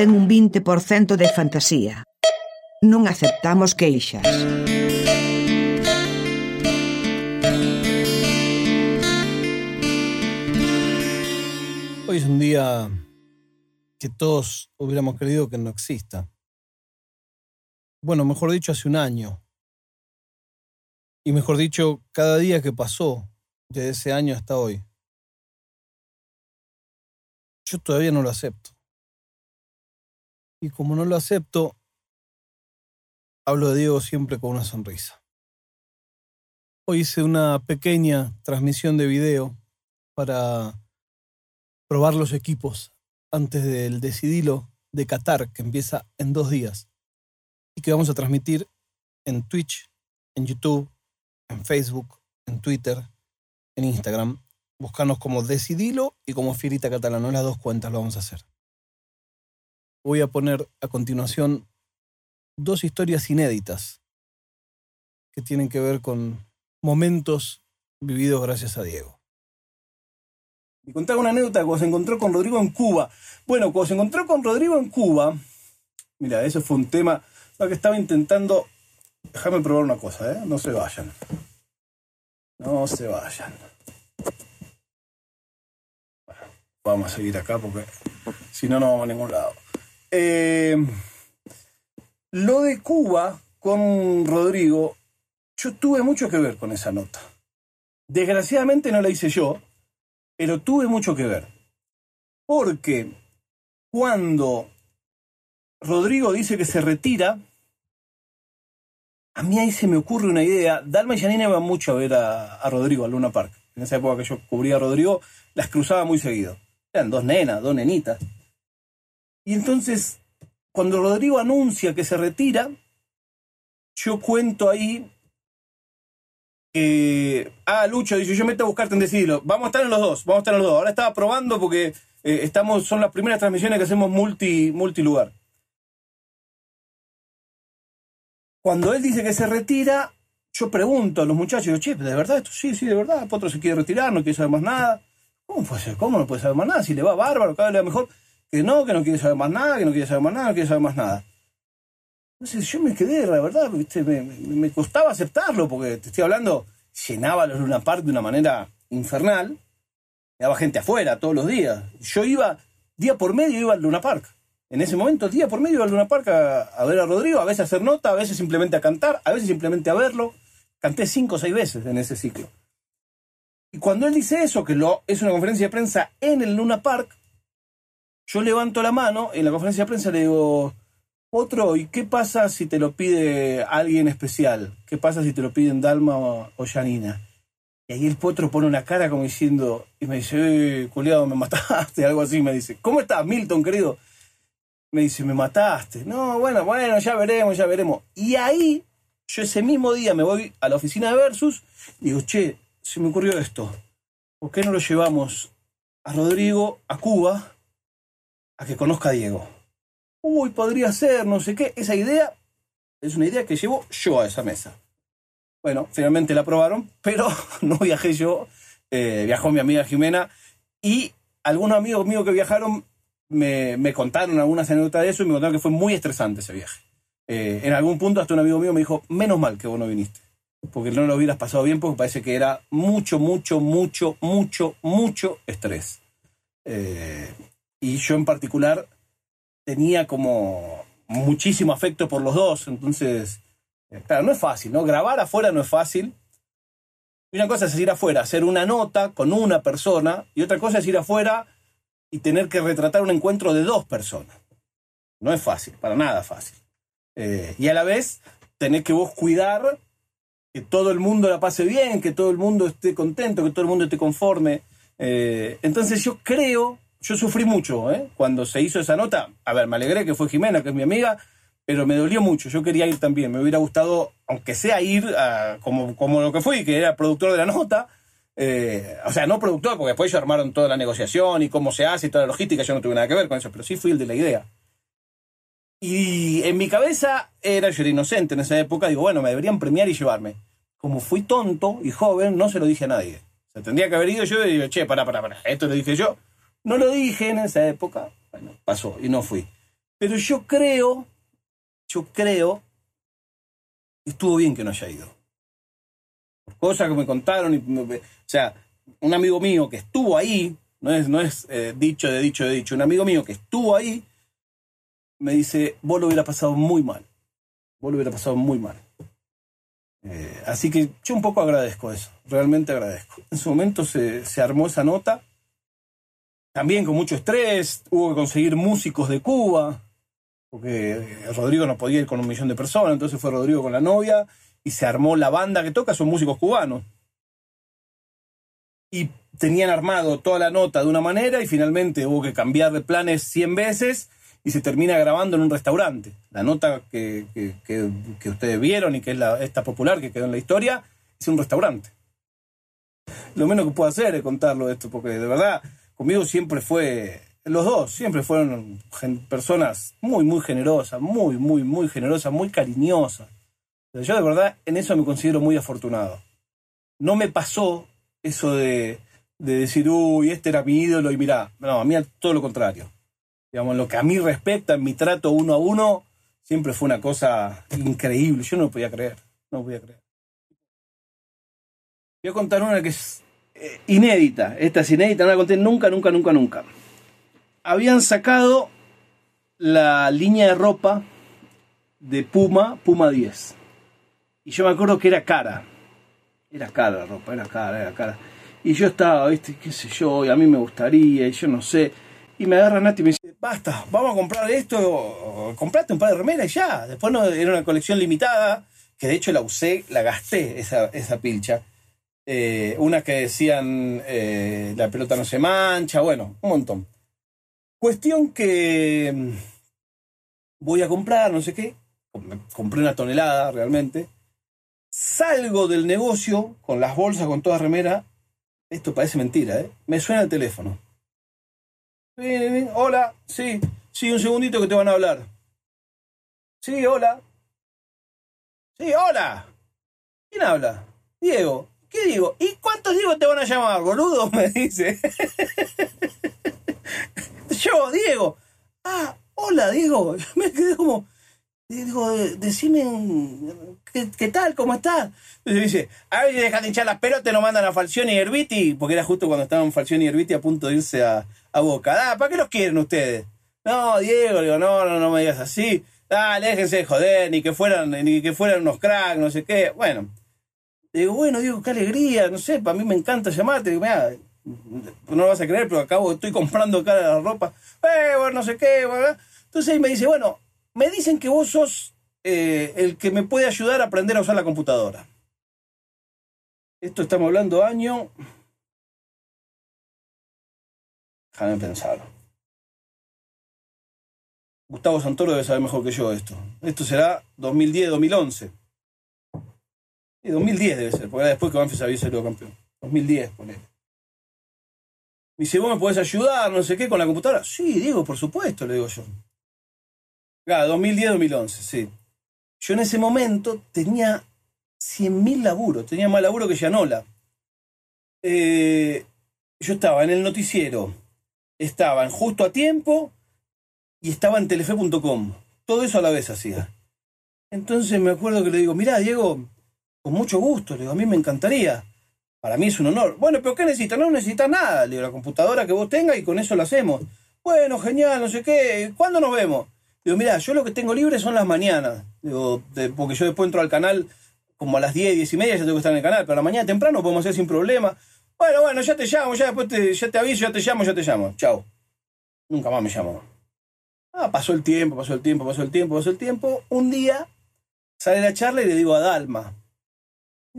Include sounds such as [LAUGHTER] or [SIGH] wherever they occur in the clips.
ten un 20% de fantasía. Non aceptamos queixas. Hoy es un día que todos hubiéramos querido que no exista. Bueno, mejor dicho, hace un año. Y mejor dicho, cada día que pasó desde ese año hasta hoy. Yo todavía no lo acepto. Y como no lo acepto, hablo de Diego siempre con una sonrisa. Hoy hice una pequeña transmisión de video para probar los equipos antes del Decidilo de Qatar, que empieza en dos días, y que vamos a transmitir en Twitch, en YouTube, en Facebook, en Twitter, en Instagram. Buscarnos como Decidilo y como Fierita Catalana, las dos cuentas lo vamos a hacer. Voy a poner a continuación dos historias inéditas que tienen que ver con momentos vividos gracias a Diego. Y contaba una anécdota cuando se encontró con Rodrigo en Cuba. Bueno, cuando se encontró con Rodrigo en Cuba, mira, eso fue un tema que estaba intentando. Déjame probar una cosa, ¿eh? No se vayan. No se vayan. vamos a seguir acá porque si no, no vamos a ningún lado. Eh, lo de Cuba con Rodrigo, yo tuve mucho que ver con esa nota. Desgraciadamente no la hice yo, pero tuve mucho que ver. Porque cuando Rodrigo dice que se retira, a mí ahí se me ocurre una idea. Dalma y Janina iban mucho a ver a, Rodrigo, a Luna Park. En esa época que yo cubría a Rodrigo, las cruzaba muy seguido. Eran dos nenas, dos nenitas. Y entonces, cuando Rodrigo anuncia que se retira, yo cuento ahí eh, ah, Lucho dice, yo me meto a buscarte en Decidirlo. Vamos a estar en los dos, vamos a estar en los dos. Ahora estaba probando porque eh, estamos, son las primeras transmisiones que hacemos multi, multilugar. Cuando él dice que se retira, yo pregunto a los muchachos, che, ¿de verdad esto? Sí, sí, de verdad. Potro se quiere retirar, no quiere saber más nada. ¿Cómo puede ser? ¿Cómo no puede saber más nada? Si le va bárbaro, cada vez le va mejor. Que no, que no quiere saber más nada, que no quiere saber más nada, no quiere saber más nada. Entonces yo me quedé, la verdad, Me, costaba aceptarlo, porque te estoy hablando, llenaba los Luna Park de una manera infernal, daba gente afuera todos los días. Yo iba, día por medio iba al Luna Park. En ese momento, día por medio iba al Luna Park a, ver a Rodrigo, a veces a hacer nota, a veces simplemente a cantar, a veces simplemente a verlo. Canté cinco o seis veces en ese ciclo. Y cuando él dice eso, que lo, es una conferencia de prensa en el Luna Park, yo levanto la mano, en la conferencia de prensa le digo, otro, ¿y qué pasa si te lo pide alguien especial? ¿Qué pasa si te lo piden Dalma o, Janina? Y ahí el potro pone una cara como diciendo, y me dice, eh, culiado, me mataste, [LAUGHS] algo así, me dice, ¿cómo estás, Milton, querido? Me dice, me mataste. No, bueno, bueno, ya veremos, ya veremos. Y ahí, yo ese mismo día me voy a la oficina de Versus y digo, che, se me ocurrió esto. ¿Por qué no lo llevamos a Rodrigo a Cuba a que conozca a Diego? uy, podría ser, no sé qué. Esa idea es una idea que llevo yo a esa mesa. Bueno, finalmente la aprobaron, pero [LAUGHS] no viajé yo, eh, viajó mi amiga Jimena y algunos amigos míos que viajaron me, me, contaron algunas anécdotas de eso y me contaron que fue muy estresante ese viaje. Eh, en algún punto hasta un amigo mío me dijo, menos mal que vos no viniste, porque no lo hubieras pasado bien porque parece que era mucho, mucho, mucho, mucho, mucho estrés. Eh, y yo en particular tenía como muchísimo afecto por los dos, entonces, eh, claro, no es fácil, ¿no? Grabar afuera no es fácil. Y una cosa es ir afuera, hacer una nota con una persona, y otra cosa es ir afuera y tener que retratar un encuentro de dos personas. No es fácil, para nada fácil. Eh, y a la vez, tenés que vos cuidar que todo el mundo la pase bien, que todo el mundo esté contento, que todo el mundo esté conforme. Eh, entonces yo creo yo sufrí mucho, ¿eh? Cuando se hizo esa nota, a ver, me alegré que fue Jimena, que es mi amiga, pero me dolió mucho. Yo quería ir también. Me hubiera gustado, aunque sea ir como, como lo que fui, que era productor de la nota. Eh, o sea, no productor, porque después ellos armaron toda la negociación y cómo se hace y toda la logística. Yo no tuve nada que ver con eso, pero sí fui el de la idea. Y en mi cabeza era, yo era inocente en esa época, digo, bueno, me deberían premiar y llevarme. Como fui tonto y joven, no se lo dije a nadie. O sea, tendría que haber ido yo y digo, che, pará, pará, pará, esto lo dije yo. No lo dije en esa época. Bueno, pasó y no fui. Pero yo creo, yo creo estuvo bien que no haya ido. Cosas que me contaron, y, o sea, un amigo mío que estuvo ahí, no es, no es eh, dicho de dicho de dicho, un amigo mío que estuvo ahí, me dice, vos lo hubiera pasado muy mal. Vos lo hubiera pasado muy mal. Eh, así que yo un poco agradezco eso, realmente agradezco. En su momento se, se armó esa nota, también con mucho estrés, hubo que conseguir músicos de Cuba, porque Rodrigo no podía ir con un millón de personas, entonces fue Rodrigo con la novia y se armó la banda que toca, son músicos cubanos. Y tenían armado toda la nota de una manera y finalmente hubo que cambiar de planes 100 veces y se termina grabando en un restaurante. La nota que, ustedes vieron y que es la, esta popular que quedó en la historia es un restaurante. Lo menos que puedo hacer es contarlo esto, porque de verdad, conmigo siempre fue, los dos siempre fueron personas muy, muy generosas, muy, muy, muy generosas, muy cariñosas. Yo de verdad en eso me considero muy afortunado. No me pasó eso de, de decir, uy, este era mi ídolo y mira, no, a mí todo lo contrario digamos, lo que a mí respecta, mi trato uno a uno, siempre fue una cosa increíble. Yo no lo podía creer, no lo podía creer. Voy a contar una que es inédita. Esta es inédita, no la conté nunca, nunca, nunca, nunca. Habían sacado la línea de ropa de Puma, Puma 10. Y yo me acuerdo que era cara. Era cara la ropa, era cara, era cara. Y yo estaba, viste, qué sé yo, y a mí me gustaría, y yo no sé. Y me agarra Nati y me dice, basta, vamos a comprar esto, comprate un par de remeras y ya. Después no, era una colección limitada, que de hecho la usé, la gasté, esa, esa pilcha. Eh, unas que decían eh, la pelota no se mancha, bueno, un montón. Cuestión que mm, voy a comprar, no sé qué, compré una tonelada realmente, salgo del negocio con las bolsas, con toda remera, esto parece mentira, ¿eh? me suena el teléfono hola, sí, sí, un segundito que te van a hablar. Sí, hola. Sí, hola. ¿Quién habla? Diego. ¿Qué digo? ¿Y cuántos Diego te van a llamar, boludo? [LAUGHS] Me dice. Yo, Diego. Ah, hola, Diego. Me quedé como. Digo, decime, ¿qué, tal? ¿Cómo estás? Dice, a ver si dejan de hinchar las pelotas, lo mandan a Falcioni y Herbiti, porque era justo cuando estaban Falcioni y Herbiti a punto de irse a, a Boca. Ah, ¿para qué los quieren ustedes? No, Diego, digo, no, no, no me digas así. Dale, déjense de joder, ni que fueran, ni que fueran unos cracks, no sé qué. Bueno, digo, bueno, digo, qué alegría, no sé, para mí me encanta llamarte. Digo, mira, no lo vas a creer, pero acabo, estoy comprando acá la ropa. Eh, bueno, no sé qué, bueno. Entonces ahí me dice, bueno, me dicen que vos sos eh, el que me puede ayudar a aprender a usar la computadora. Esto estamos hablando año Déjame pensar. Gustavo Santoro debe saber mejor que yo esto. Esto será 2010-2011. Sí, 2010 debe ser, porque era después que Banfield había salido campeón. 2010, ponele. Me dice, ¿vos me podés ayudar, no sé qué, con la computadora? Sí, digo, por supuesto, le digo yo. Claro, 2010-2011, sí. Yo en ese momento tenía 100.000 laburos, tenía más laburo que Yanola. Eh, yo estaba en el noticiero, estaba en Justo a Tiempo y estaba en telefe.com. Todo eso a la vez hacía. Entonces me acuerdo que le digo, mirá, Diego, con mucho gusto, le digo, a mí me encantaría. Para mí es un honor. Bueno, pero ¿qué necesitas? No necesitas nada. Le digo, la computadora que vos tengas y con eso lo hacemos. Bueno, genial, no sé qué. ¿Cuándo nos vemos? Digo, mira, yo lo que tengo libre son las mañanas. Digo, porque yo después entro al canal como a las 10, 10 y media, ya tengo que estar en el canal, pero a la mañana temprano podemos hacer sin problema. Bueno, bueno, ya te llamo, ya después te, ya te aviso, ya te llamo, ya te llamo. Chao. Nunca más me llamó. Ah, pasó el tiempo, pasó el tiempo, pasó el tiempo, pasó el tiempo. Un día sale la charla y le digo a Dalma.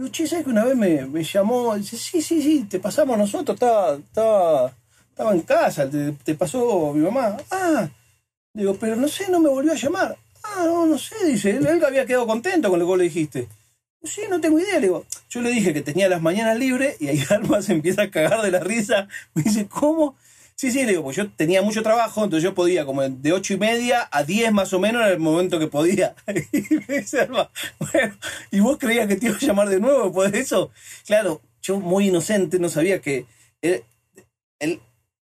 Digo, che, ¿sabes que una vez me, me llamó? Dice, sí, sí, sí, te pasamos nosotros, estaba, estaba, estaba en casa, te, pasó mi mamá. Ah, digo, pero no sé, no me volvió a llamar. Ah, no, no sé, dice, él había quedado contento con lo que le dijiste. Sí, no tengo idea. Le digo, yo le dije que tenía las mañanas libres y ahí [LAUGHS] Alma se empieza a cagar de la risa. Me dice, ¿cómo? Sí, sí, digo, pues yo tenía mucho trabajo, entonces yo podía como de ocho y media a diez más o menos en el momento que podía. [LAUGHS] y me dice bueno, ¿y vos creías que te iba a llamar de nuevo de eso? Claro, yo muy inocente no sabía que él,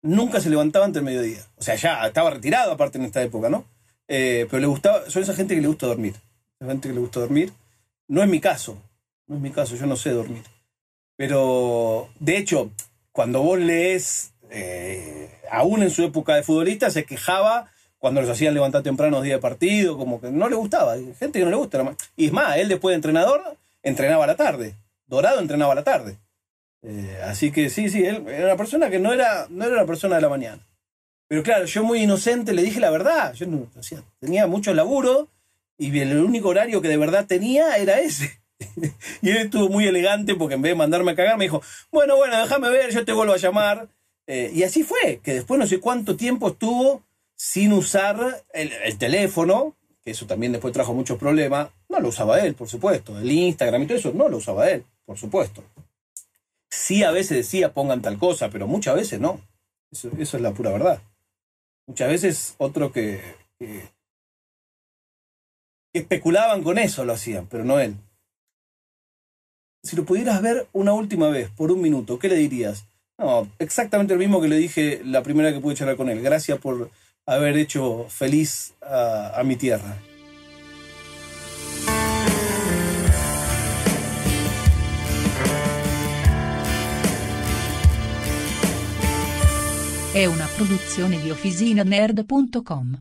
nunca se levantaba antes del mediodía. O sea, ya estaba retirado aparte en esta época, ¿no? Eh, pero le gustaba, son esa gente que le gusta dormir. Esa gente que le gusta dormir. No es mi caso, no es mi caso, yo no sé dormir. Pero, de hecho, cuando vos lees, eh, aún en su época de futbolista, se quejaba cuando los hacían levantar temprano días de partido, como que no le gustaba. Gente que no le gusta. Y es más, él después de entrenador, entrenaba a la tarde. Dorado entrenaba a la tarde. Eh, así que sí, sí, él era una persona que no era, no era la persona de la mañana. Pero claro, yo muy inocente le dije la verdad. Yo no, tenía mucho laburo y el único horario que de verdad tenía era ese. [LAUGHS] y él estuvo muy elegante porque en vez de mandarme a cagar me dijo, bueno, bueno, déjame ver, yo te vuelvo a llamar. Eh, y así fue, que después no sé cuánto tiempo estuvo sin usar el, teléfono, que eso también después trajo muchos problemas, no lo usaba él, por supuesto. El Instagram y todo eso no lo usaba él, por supuesto. Sí a veces decía pongan tal cosa, pero muchas veces no. Eso, es la pura verdad. Muchas veces otro que, que, especulaban con eso lo hacían, pero no él. Si lo pudieras ver una última vez, por un minuto, ¿qué le dirías? No, exactamente lo mismo que le dije la primera que pude charlar con él. Gracias por haber hecho feliz a, a mi tierra. È una produzione di OfficinaNerd.com.